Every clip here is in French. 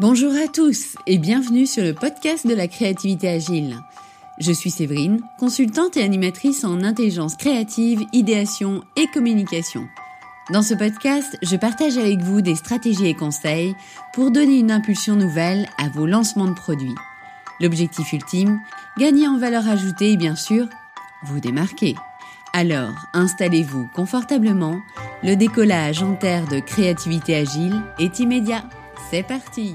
Bonjour à tous et bienvenue sur le podcast de la créativité agile. Je suis Séverine, consultante et animatrice en intelligence créative, idéation et communication. Dans ce podcast, je partage avec vous des stratégies et conseils pour donner une impulsion nouvelle à vos lancements de produits. L'objectif ultime, gagner en valeur ajoutée et bien sûr, vous démarquer. Alors, installez-vous confortablement, le décollage en terre de créativité agile est immédiat. C'est parti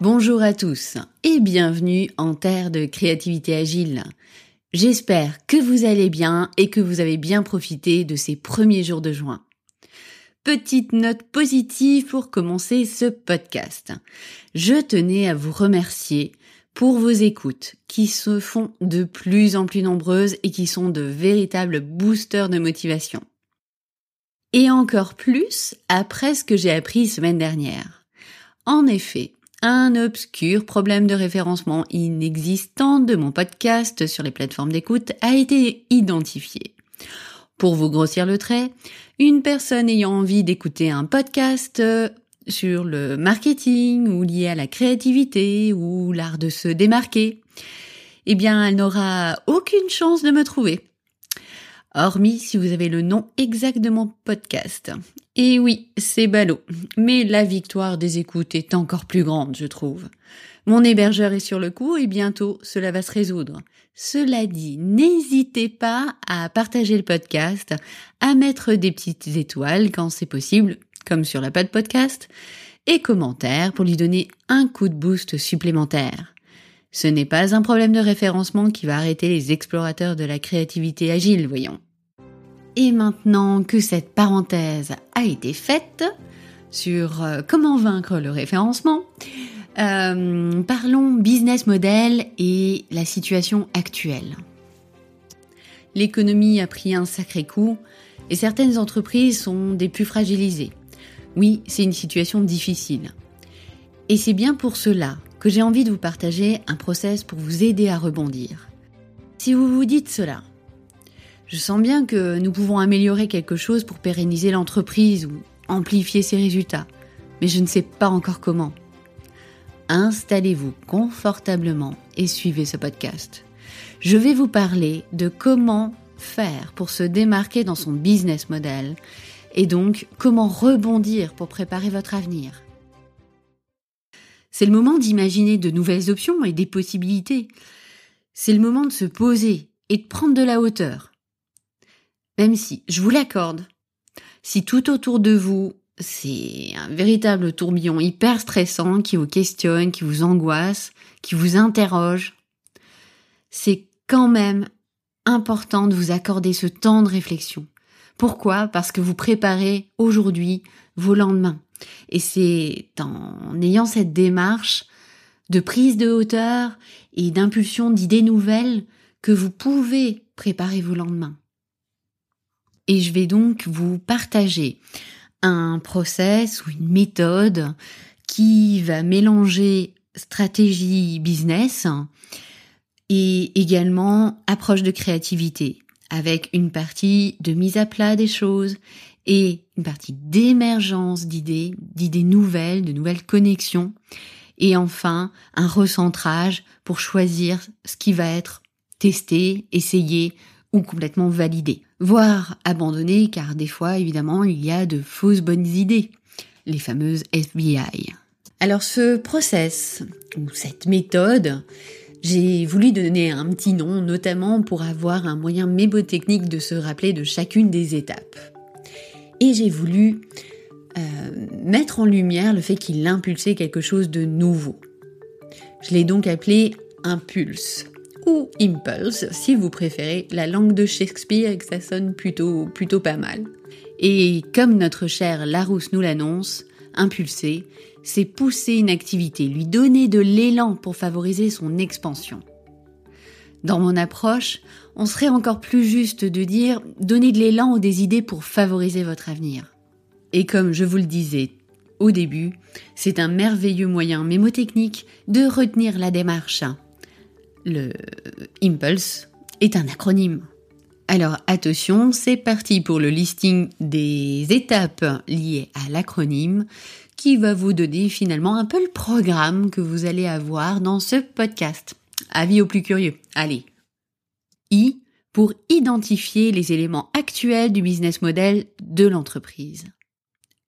Bonjour à tous et bienvenue en terre de créativité agile. J'espère que vous allez bien et que vous avez bien profité de ces premiers jours de juin. Petite note positive pour commencer ce podcast. Je tenais à vous remercier pour vos écoutes qui se font de plus en plus nombreuses et qui sont de véritables boosters de motivation. Et encore plus après ce que j'ai appris semaine dernière. En effet, un obscur problème de référencement inexistant de mon podcast sur les plateformes d'écoute a été identifié. Pour vous grossir le trait, une personne ayant envie d'écouter un podcast euh, sur le marketing ou lié à la créativité ou l'art de se démarquer, eh bien, elle n'aura aucune chance de me trouver hormis si vous avez le nom exact de mon podcast. Et oui, c'est ballot, mais la victoire des écoutes est encore plus grande, je trouve. Mon hébergeur est sur le coup et bientôt cela va se résoudre. Cela dit, n'hésitez pas à partager le podcast, à mettre des petites étoiles quand c'est possible, comme sur la page podcast, et commentaires pour lui donner un coup de boost supplémentaire. Ce n'est pas un problème de référencement qui va arrêter les explorateurs de la créativité agile, voyons. Et maintenant que cette parenthèse a été faite sur euh, comment vaincre le référencement, euh, parlons business model et la situation actuelle. L'économie a pris un sacré coup et certaines entreprises sont des plus fragilisées. Oui, c'est une situation difficile. Et c'est bien pour cela que j'ai envie de vous partager un process pour vous aider à rebondir. Si vous vous dites cela, je sens bien que nous pouvons améliorer quelque chose pour pérenniser l'entreprise ou amplifier ses résultats, mais je ne sais pas encore comment. Installez-vous confortablement et suivez ce podcast. Je vais vous parler de comment faire pour se démarquer dans son business model et donc comment rebondir pour préparer votre avenir. C'est le moment d'imaginer de nouvelles options et des possibilités. C'est le moment de se poser et de prendre de la hauteur. Même si, je vous l'accorde, si tout autour de vous, c'est un véritable tourbillon hyper stressant qui vous questionne, qui vous angoisse, qui vous interroge, c'est quand même important de vous accorder ce temps de réflexion. Pourquoi? Parce que vous préparez aujourd'hui vos lendemains. Et c'est en ayant cette démarche de prise de hauteur et d'impulsion d'idées nouvelles que vous pouvez préparer vos lendemains. Et je vais donc vous partager un process ou une méthode qui va mélanger stratégie business et également approche de créativité avec une partie de mise à plat des choses et une partie d'émergence d'idées, d'idées nouvelles, de nouvelles connexions et enfin un recentrage pour choisir ce qui va être testé, essayé ou complètement validé voire abandonner car des fois évidemment il y a de fausses bonnes idées, les fameuses FBI. Alors ce process ou cette méthode, j'ai voulu donner un petit nom notamment pour avoir un moyen mébotechnique de se rappeler de chacune des étapes. Et j'ai voulu euh, mettre en lumière le fait qu'il impulsait quelque chose de nouveau. Je l'ai donc appelé impulse ou impulse si vous préférez la langue de Shakespeare et que ça sonne plutôt, plutôt pas mal. Et comme notre cher Larousse nous l'annonce, impulser, c'est pousser une activité, lui donner de l'élan pour favoriser son expansion. Dans mon approche, on serait encore plus juste de dire donner de l'élan ou des idées pour favoriser votre avenir. Et comme je vous le disais au début, c'est un merveilleux moyen mémotechnique de retenir la démarche le Impulse est un acronyme. Alors attention, c'est parti pour le listing des étapes liées à l'acronyme qui va vous donner finalement un peu le programme que vous allez avoir dans ce podcast. Avis aux plus curieux. Allez. I pour identifier les éléments actuels du business model de l'entreprise.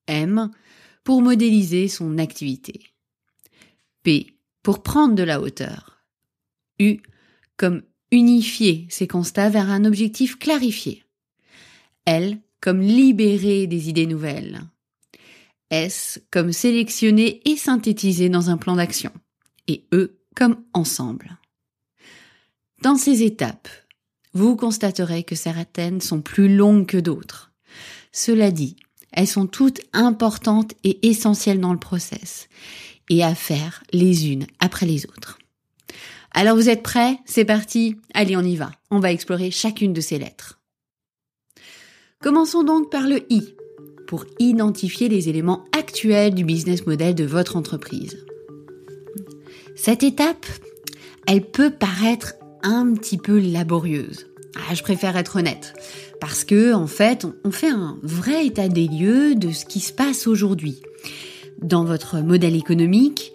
M pour modéliser son activité. P pour prendre de la hauteur. U comme unifier ses constats vers un objectif clarifié. L comme libérer des idées nouvelles. S comme sélectionner et synthétiser dans un plan d'action. Et E comme ensemble. Dans ces étapes, vous constaterez que certaines sont plus longues que d'autres. Cela dit, elles sont toutes importantes et essentielles dans le process et à faire les unes après les autres. Alors vous êtes prêts? C'est parti Allez, on y va. On va explorer chacune de ces lettres. Commençons donc par le I, pour identifier les éléments actuels du business model de votre entreprise. Cette étape, elle peut paraître un petit peu laborieuse. Ah, je préfère être honnête. Parce que, en fait, on fait un vrai état des lieux de ce qui se passe aujourd'hui dans votre modèle économique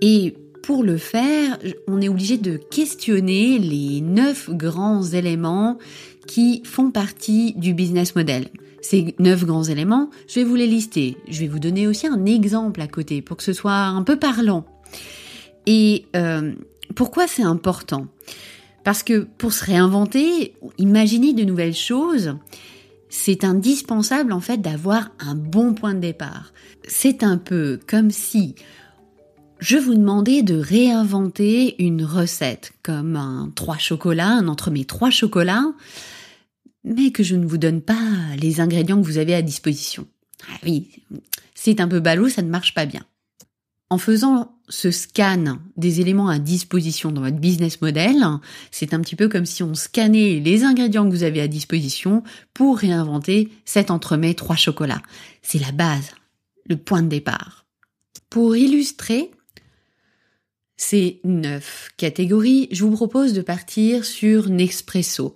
et pour le faire, on est obligé de questionner les neuf grands éléments qui font partie du business model. Ces neuf grands éléments, je vais vous les lister. Je vais vous donner aussi un exemple à côté pour que ce soit un peu parlant. Et euh, pourquoi c'est important? Parce que pour se réinventer, imaginer de nouvelles choses, c'est indispensable en fait d'avoir un bon point de départ. C'est un peu comme si je vous demandais de réinventer une recette comme un trois chocolats, un mes trois chocolats, mais que je ne vous donne pas les ingrédients que vous avez à disposition. Ah oui, c'est un peu ballot, ça ne marche pas bien. En faisant ce scan des éléments à disposition dans votre business model, c'est un petit peu comme si on scannait les ingrédients que vous avez à disposition pour réinventer cet entremets trois chocolats. C'est la base, le point de départ. Pour illustrer ces neuf catégories, je vous propose de partir sur Nespresso.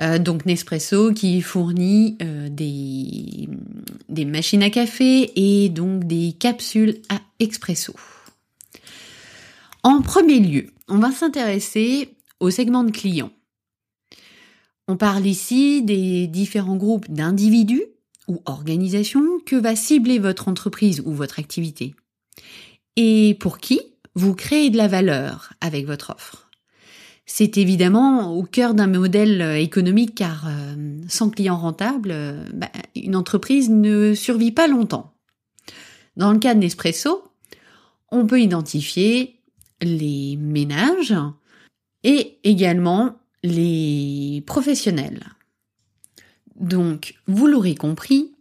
Euh, donc Nespresso qui fournit euh, des, des machines à café et donc des capsules à expresso. En premier lieu, on va s'intéresser au segment de clients. On parle ici des différents groupes d'individus ou organisations que va cibler votre entreprise ou votre activité. Et pour qui vous créez de la valeur avec votre offre. C'est évidemment au cœur d'un modèle économique car euh, sans clients rentables, euh, bah, une entreprise ne survit pas longtemps. Dans le cas de Nespresso, on peut identifier les ménages et également les professionnels. Donc, vous l'aurez compris,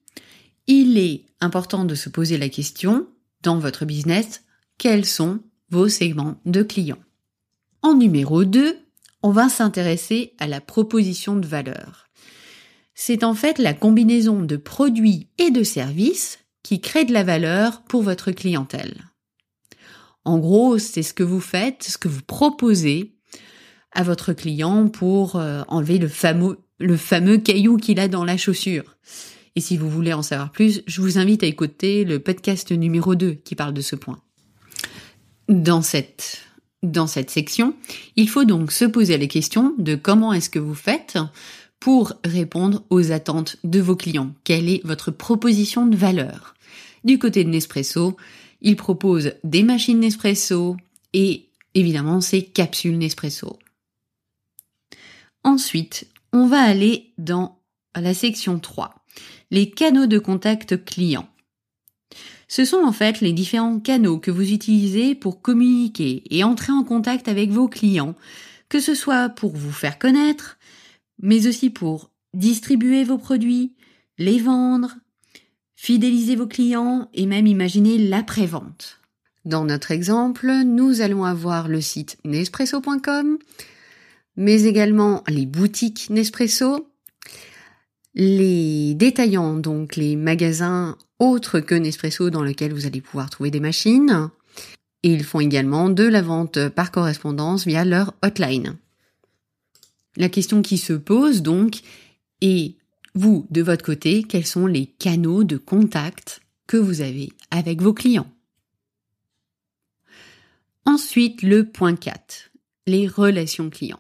il est important de se poser la question dans votre business, quels sont vos segments de clients? En numéro 2, on va s'intéresser à la proposition de valeur. C'est en fait la combinaison de produits et de services qui crée de la valeur pour votre clientèle. En gros, c'est ce que vous faites, ce que vous proposez à votre client pour euh, enlever le fameux, caillou qu'il a dans la chaussure. Et si vous voulez en savoir plus, je vous invite à écouter le podcast numéro 2 qui parle de ce point. Dans cette, dans cette section, il faut donc se poser la question de comment est-ce que vous faites pour répondre aux attentes de vos clients. Quelle est votre proposition de valeur? Du côté de Nespresso, il propose des machines Nespresso et évidemment ces capsules Nespresso. Ensuite, on va aller dans la section 3, les canaux de contact client. Ce sont en fait les différents canaux que vous utilisez pour communiquer et entrer en contact avec vos clients, que ce soit pour vous faire connaître, mais aussi pour distribuer vos produits, les vendre, fidéliser vos clients et même imaginer l'après-vente. Dans notre exemple, nous allons avoir le site nespresso.com, mais également les boutiques Nespresso, les détaillants, donc les magasins autres que Nespresso dans lesquels vous allez pouvoir trouver des machines. Et ils font également de la vente par correspondance via leur hotline. La question qui se pose donc est, vous, de votre côté, quels sont les canaux de contact que vous avez avec vos clients? Ensuite, le point 4, les relations clients.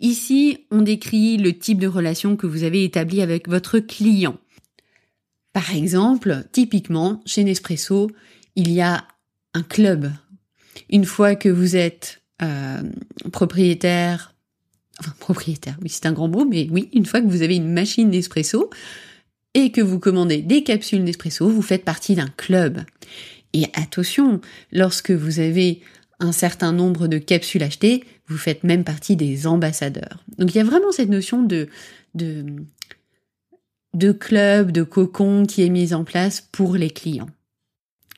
Ici, on décrit le type de relation que vous avez établi avec votre client. Par exemple, typiquement, chez Nespresso, il y a un club. Une fois que vous êtes euh, propriétaire, enfin propriétaire, oui c'est un grand mot, mais oui, une fois que vous avez une machine Nespresso et que vous commandez des capsules Nespresso, vous faites partie d'un club. Et attention, lorsque vous avez un certain nombre de capsules achetées, vous faites même partie des ambassadeurs. Donc il y a vraiment cette notion de, de, de club, de cocon qui est mise en place pour les clients.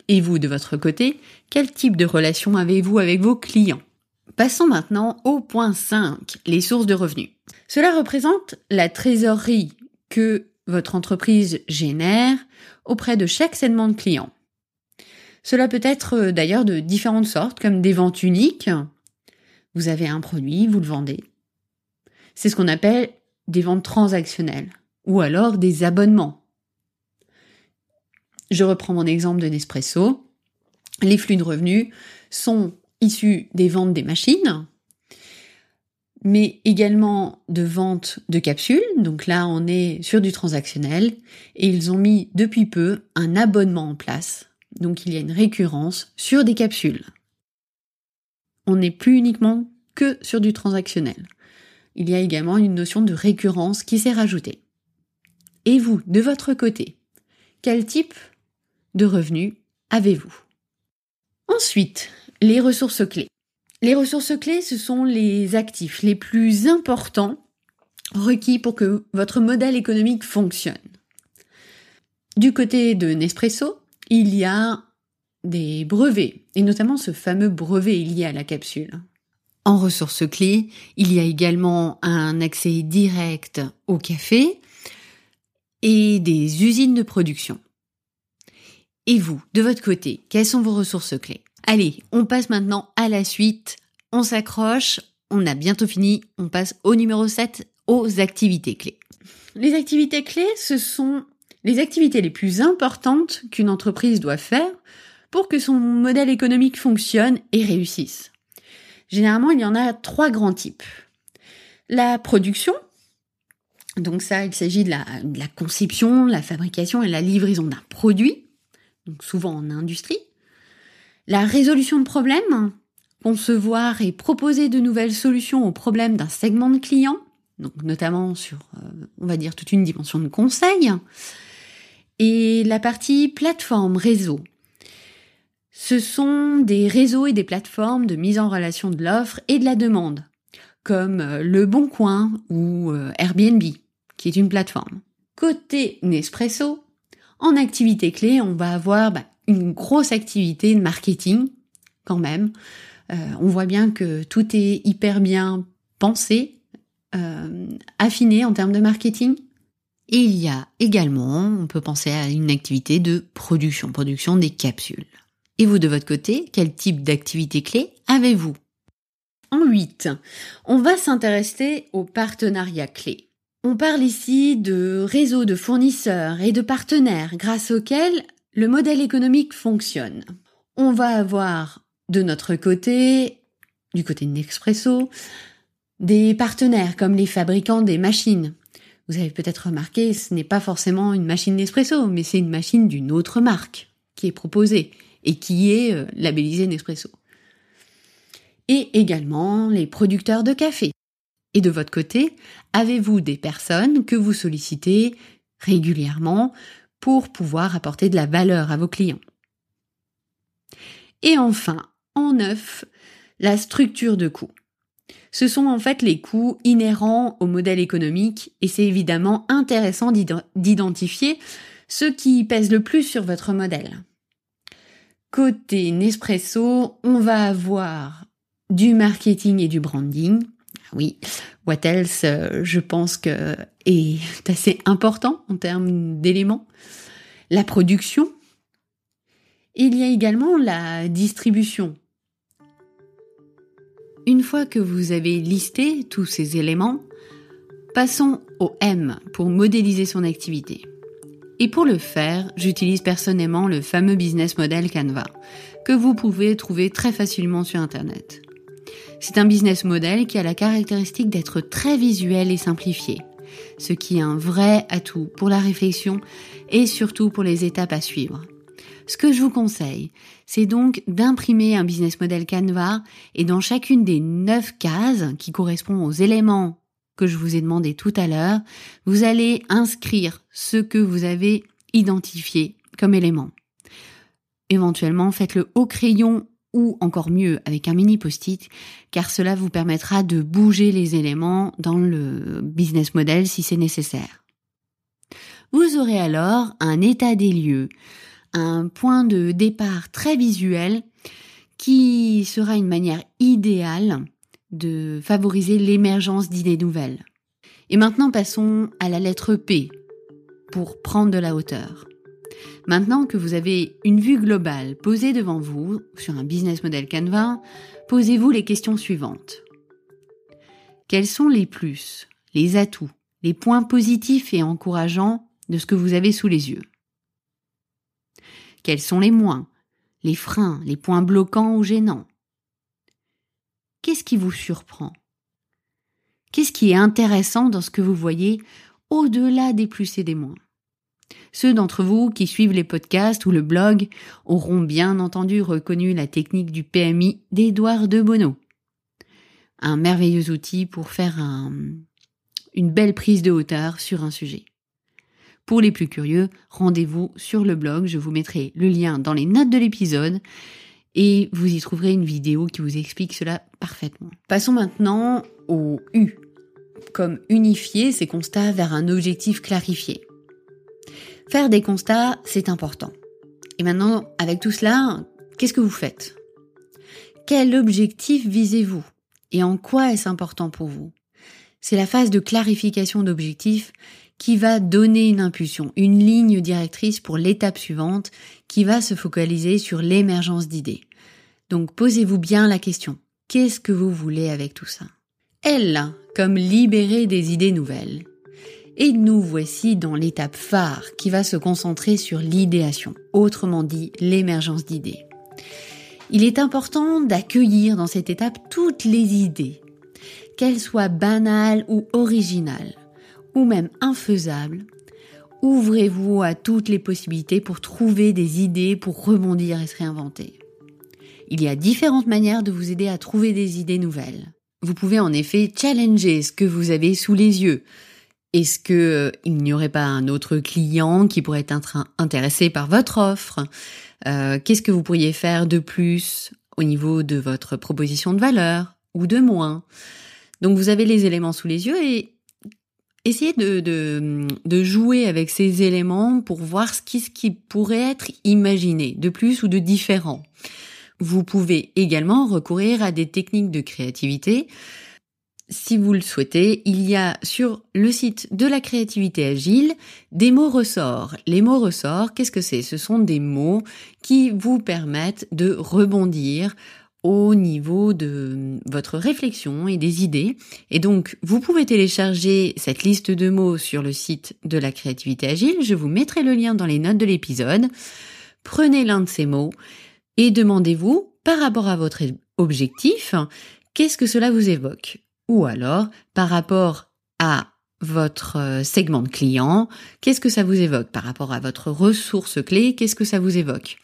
Et vous, de votre côté, quel type de relation avez-vous avec vos clients? Passons maintenant au point 5, les sources de revenus. Cela représente la trésorerie que votre entreprise génère auprès de chaque segment de clients. Cela peut être euh, d'ailleurs de différentes sortes, comme des ventes uniques. Vous avez un produit, vous le vendez. C'est ce qu'on appelle des ventes transactionnelles, ou alors des abonnements. Je reprends mon exemple de Nespresso. Les flux de revenus sont des ventes des machines, mais également de ventes de capsules. Donc là, on est sur du transactionnel et ils ont mis depuis peu un abonnement en place donc il y a une récurrence sur des capsules. On n'est plus uniquement que sur du transactionnel. Il y a également une notion de récurrence qui s'est rajoutée. Et vous, de votre côté, quel type de revenus avez-vous? Ensuite, les ressources clés. Les ressources clés, ce sont les actifs les plus importants requis pour que votre modèle économique fonctionne. Du côté de Nespresso, il y a des brevets, et notamment ce fameux brevet lié à la capsule. En ressources clés, il y a également un accès direct au café et des usines de production. Et vous, de votre côté, quelles sont vos ressources clés? Allez, on passe maintenant à la suite. On s'accroche, on a bientôt fini, on passe au numéro 7, aux activités clés. Les activités clés, ce sont les activités les plus importantes qu'une entreprise doit faire pour que son modèle économique fonctionne et réussisse. Généralement, il y en a trois grands types. La production, donc ça, il s'agit de la, conception, la fabrication et la livraison d'un produit, souvent en industrie. La résolution de problèmes, concevoir et proposer de nouvelles solutions aux problèmes d'un segment de clients, donc notamment sur, euh, on va dire, toute une dimension de conseil et la partie plateforme réseau. Ce sont des réseaux et des plateformes de mise en relation de l'offre et de la demande, comme euh, Le Bon Coin ou euh, Airbnb, qui est une plateforme. Côté Nespresso, en activité clé, on va avoir bah, une grosse activité de marketing, quand même. Euh, on voit bien que tout est hyper bien pensé, affiné en termes de marketing. Et il y a également, on peut penser à une activité de production, production des capsules. Et vous de votre côté, quel type d'activité clé avez-vous? En 8, on va s'intéresser aux partenariats clés. On parle ici de réseaux de fournisseurs et de partenaires grâce auxquels le modèle économique fonctionne. On va avoir de notre côté, du côté de Nespresso, des partenaires comme les fabricants des machines, vous avez peut-être remarqué, ce n'est pas forcément une machine Nespresso, mais c'est une machine d'une autre marque qui est proposée et qui est euh, labellisée Nespresso. Et également les producteurs de café. Et de votre côté, avez-vous des personnes que vous sollicitez régulièrement pour pouvoir apporter de la valeur à vos clients Et enfin, en neuf, la structure de coût. Ce sont en fait les coûts inhérents au modèle économique et c'est évidemment intéressant d'identifier ceux qui pèsent le plus sur votre modèle. Côté Nespresso, on va avoir du marketing et du branding. Ah oui, what else, euh, je pense que est assez important en termes d'éléments. La production. Il y a également la distribution. Une fois que vous avez listé tous ces éléments, passons au M pour modéliser son activité. Et pour le faire, j'utilise personnellement le fameux business model Canva, que vous pouvez trouver très facilement sur Internet. C'est un business model qui a la caractéristique d'être très visuel et simplifié, ce qui est un vrai atout pour la réflexion et surtout pour les étapes à suivre. Ce que je vous conseille, c'est donc d'imprimer un business model Canva et dans chacune des neuf cases qui correspondent aux éléments que je vous ai demandé tout à l'heure, vous allez inscrire ce que vous avez identifié comme élément. Éventuellement, faites-le au crayon ou encore mieux avec un mini post-it, car cela vous permettra de bouger les éléments dans le business model si c'est nécessaire. Vous aurez alors un état des lieux, un point de départ très visuel qui sera une manière idéale de favoriser l'émergence d'idées nouvelles. Et maintenant passons à la lettre P pour prendre de la hauteur. Maintenant que vous avez une vue globale posée devant vous sur un business model Canva, posez-vous les questions suivantes. Quels sont les plus, les atouts, les points positifs et encourageants de ce que vous avez sous les yeux? Quels sont les moins, les freins, les points bloquants ou gênants? Qu'est-ce qui vous surprend? Qu'est-ce qui est intéressant dans ce que vous voyez au-delà des plus et des moins? Ceux d'entre vous qui suivent les podcasts ou le blog auront bien entendu reconnu la technique du PMI d'Edouard de Bono. Un merveilleux outil pour faire une belle prise de hauteur sur un sujet. Pour les plus curieux, rendez-vous sur le blog, je vous mettrai le lien dans les notes de l'épisode et vous y trouverez une vidéo qui vous explique cela parfaitement. Passons maintenant au U, comme unifier ces constats vers un objectif clarifié. Faire des constats, c'est important. Et maintenant, avec tout cela, qu'est-ce que vous faites? Quel objectif visez-vous? Et en quoi est-ce important pour vous? C'est la phase de clarification d'objectifs qui va donner une impulsion, une ligne directrice pour l'étape suivante qui va se focaliser sur l'émergence d'idées. Donc posez-vous bien la question, qu'est-ce que vous voulez avec tout ça? Elle, comme libérer des idées nouvelles. Et nous voici dans l'étape phare qui va se concentrer sur l'idéation, autrement dit l'émergence d'idées. Il est important d'accueillir dans cette étape toutes les idées, qu'elles soient banales ou originales, ou même infaisables. Ouvrez-vous à toutes les possibilités pour trouver des idées pour rebondir et se réinventer. Il y a différentes manières de vous aider à trouver des idées nouvelles. Vous pouvez en effet challenger ce que vous avez sous les yeux, est-ce que euh, il n'y aurait pas un autre client qui pourrait être intéressé par votre offre? Euh, Qu'est-ce que vous pourriez faire de plus au niveau de votre proposition de valeur ou de moins? Donc vous avez les éléments sous les yeux et essayez de, de, jouer avec ces éléments pour voir ce qui, ce qui pourrait être imaginé de plus ou de différent. Vous pouvez également recourir à des techniques de créativité si vous le souhaitez, il y a sur le site de la créativité agile des mots ressorts. Les mots ressorts, qu'est-ce que c'est? Ce sont des mots qui vous permettent de rebondir au niveau de votre réflexion et des idées. Et donc, vous pouvez télécharger cette liste de mots sur le site de la créativité agile. Je vous mettrai le lien dans les notes de l'épisode. Prenez l'un de ces mots et demandez-vous, par rapport à votre objectif, qu'est-ce que cela vous évoque? Ou alors, par rapport à votre euh, segment de client, qu'est-ce que ça vous évoque Par rapport à votre ressource clé, qu'est-ce que ça vous évoque?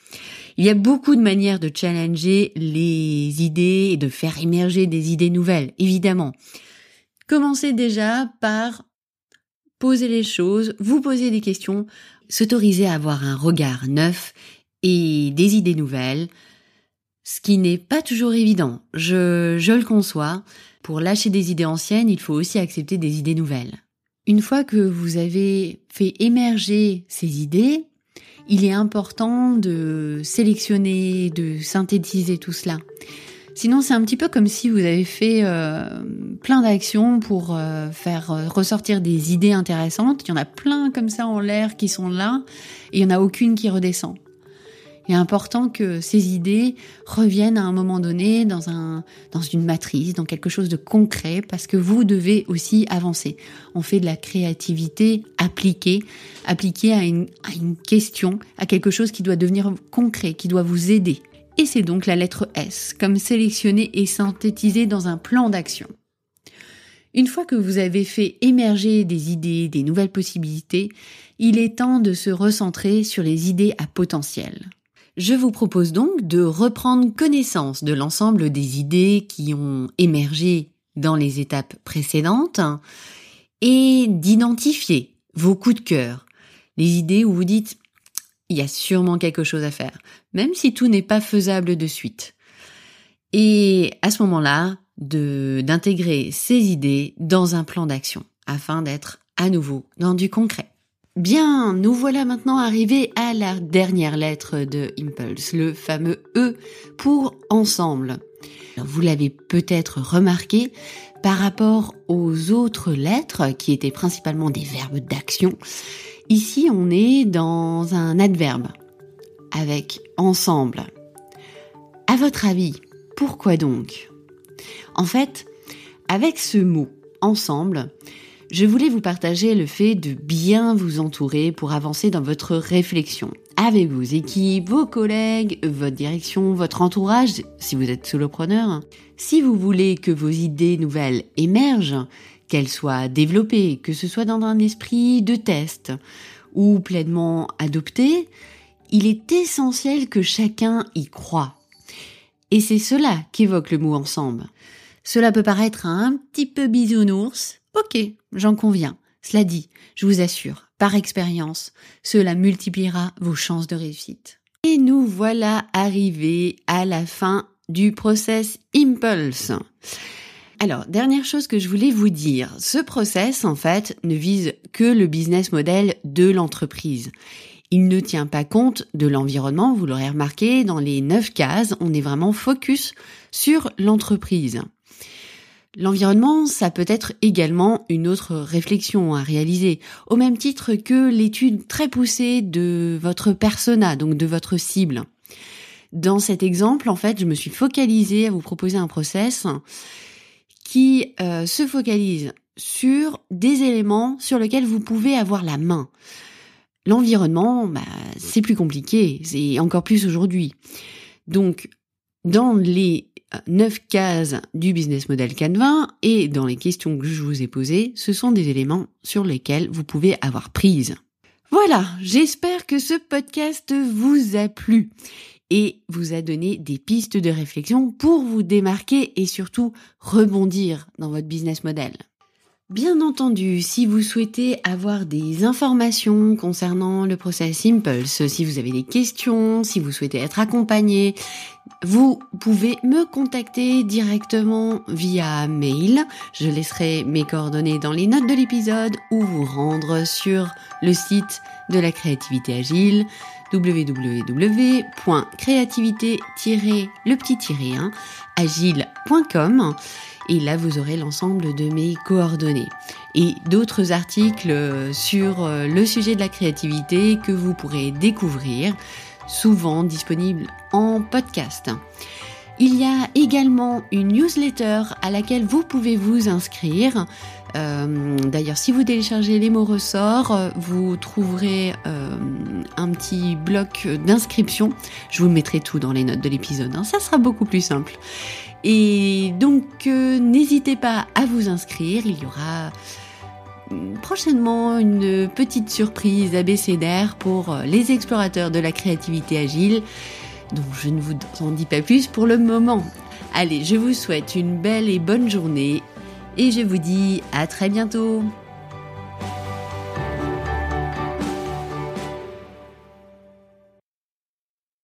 Il y a beaucoup de manières de challenger les idées et de faire émerger des idées nouvelles, évidemment. Commencez déjà par poser les choses, vous poser des questions, s'autoriser à avoir un regard neuf et des idées nouvelles, ce qui n'est pas toujours évident, je, je le conçois. Pour lâcher des idées anciennes, il faut aussi accepter des idées nouvelles. Une fois que vous avez fait émerger ces idées, il est important de sélectionner, de synthétiser tout cela. Sinon, c'est un petit peu comme si vous avez fait euh, plein d'actions pour euh, faire euh, ressortir des idées intéressantes. Il y en a plein comme ça en l'air qui sont là, et il n'y en a aucune qui redescend. Est important que ces idées reviennent à un moment donné dans un, dans une matrice, dans quelque chose de concret, parce que vous devez aussi avancer. On fait de la créativité appliquée, appliquée à une, à une question, à quelque chose qui doit devenir concret, qui doit vous aider. Et c'est donc la lettre S, comme sélectionnée et synthétisée dans un plan d'action. Une fois que vous avez fait émerger des idées, des nouvelles possibilités, il est temps de se recentrer sur les idées à potentiel. Je vous propose donc de reprendre connaissance de l'ensemble des idées qui ont émergé dans les étapes précédentes et d'identifier vos coups de cœur, les idées où vous dites il y a sûrement quelque chose à faire, même si tout n'est pas faisable de suite. Et à ce moment-là, d'intégrer ces idées dans un plan d'action afin d'être à nouveau dans du concret. Bien, nous voilà maintenant arrivés à la dernière lettre de Impulse, le fameux E pour ensemble. Vous l'avez peut-être remarqué par rapport aux autres lettres qui étaient principalement des verbes d'action. Ici, on est dans un adverbe avec ensemble. À votre avis, pourquoi donc? En fait, avec ce mot ensemble, je voulais vous partager le fait de bien vous entourer pour avancer dans votre réflexion avec vos équipes, vos collègues, votre direction, votre entourage, si vous êtes solopreneur. Si vous voulez que vos idées nouvelles émergent, qu'elles soient développées, que ce soit dans un esprit de test ou pleinement adoptées, il est essentiel que chacun y croit. Et c'est cela qu'évoque le mot ensemble. Cela peut paraître un petit peu bisounours. Ok, j'en conviens. Cela dit, je vous assure, par expérience, cela multipliera vos chances de réussite. Et nous voilà arrivés à la fin du process Impulse. Alors, dernière chose que je voulais vous dire, ce process, en fait, ne vise que le business model de l'entreprise. Il ne tient pas compte de l'environnement, vous l'aurez remarqué, dans les neuf cases, on est vraiment focus sur l'entreprise. L'environnement, ça peut être également une autre réflexion à réaliser, au même titre que l'étude très poussée de votre persona, donc de votre cible. Dans cet exemple, en fait, je me suis focalisée à vous proposer un process qui euh, se focalise sur des éléments sur lesquels vous pouvez avoir la main. L'environnement, bah, c'est plus compliqué, c'est encore plus aujourd'hui. Donc, dans les neuf cases du business model Canva et dans les questions que je vous ai posées, ce sont des éléments sur lesquels vous pouvez avoir prise. Voilà, j'espère que ce podcast vous a plu et vous a donné des pistes de réflexion pour vous démarquer et surtout rebondir dans votre business model. Bien entendu, si vous souhaitez avoir des informations concernant le process Impulse, si vous avez des questions, si vous souhaitez être accompagné, vous pouvez me contacter directement via mail. Je laisserai mes coordonnées dans les notes de l'épisode ou vous rendre sur le site de la créativité agile www.créativité-le petit 1 agile.com et là vous aurez l'ensemble de mes coordonnées et d'autres articles sur euh, le sujet de la créativité que vous pourrez découvrir, souvent disponibles en podcast. Il y a également une newsletter à laquelle vous pouvez vous inscrire. Euh, d'ailleurs, si vous téléchargez les mots ressorts, vous trouverez euh, un petit bloc d'inscription. Je vous mettrai tout dans les notes de l'épisode. Hein. Ça sera beaucoup plus simple. Et donc, euh, n'hésitez pas à vous inscrire. Il y aura prochainement une petite surprise abécédaire pour euh, les explorateurs de la créativité agile. Donc, je ne vous en dis pas plus pour le moment. Allez, je vous souhaite une belle et bonne journée et je vous dis à très bientôt.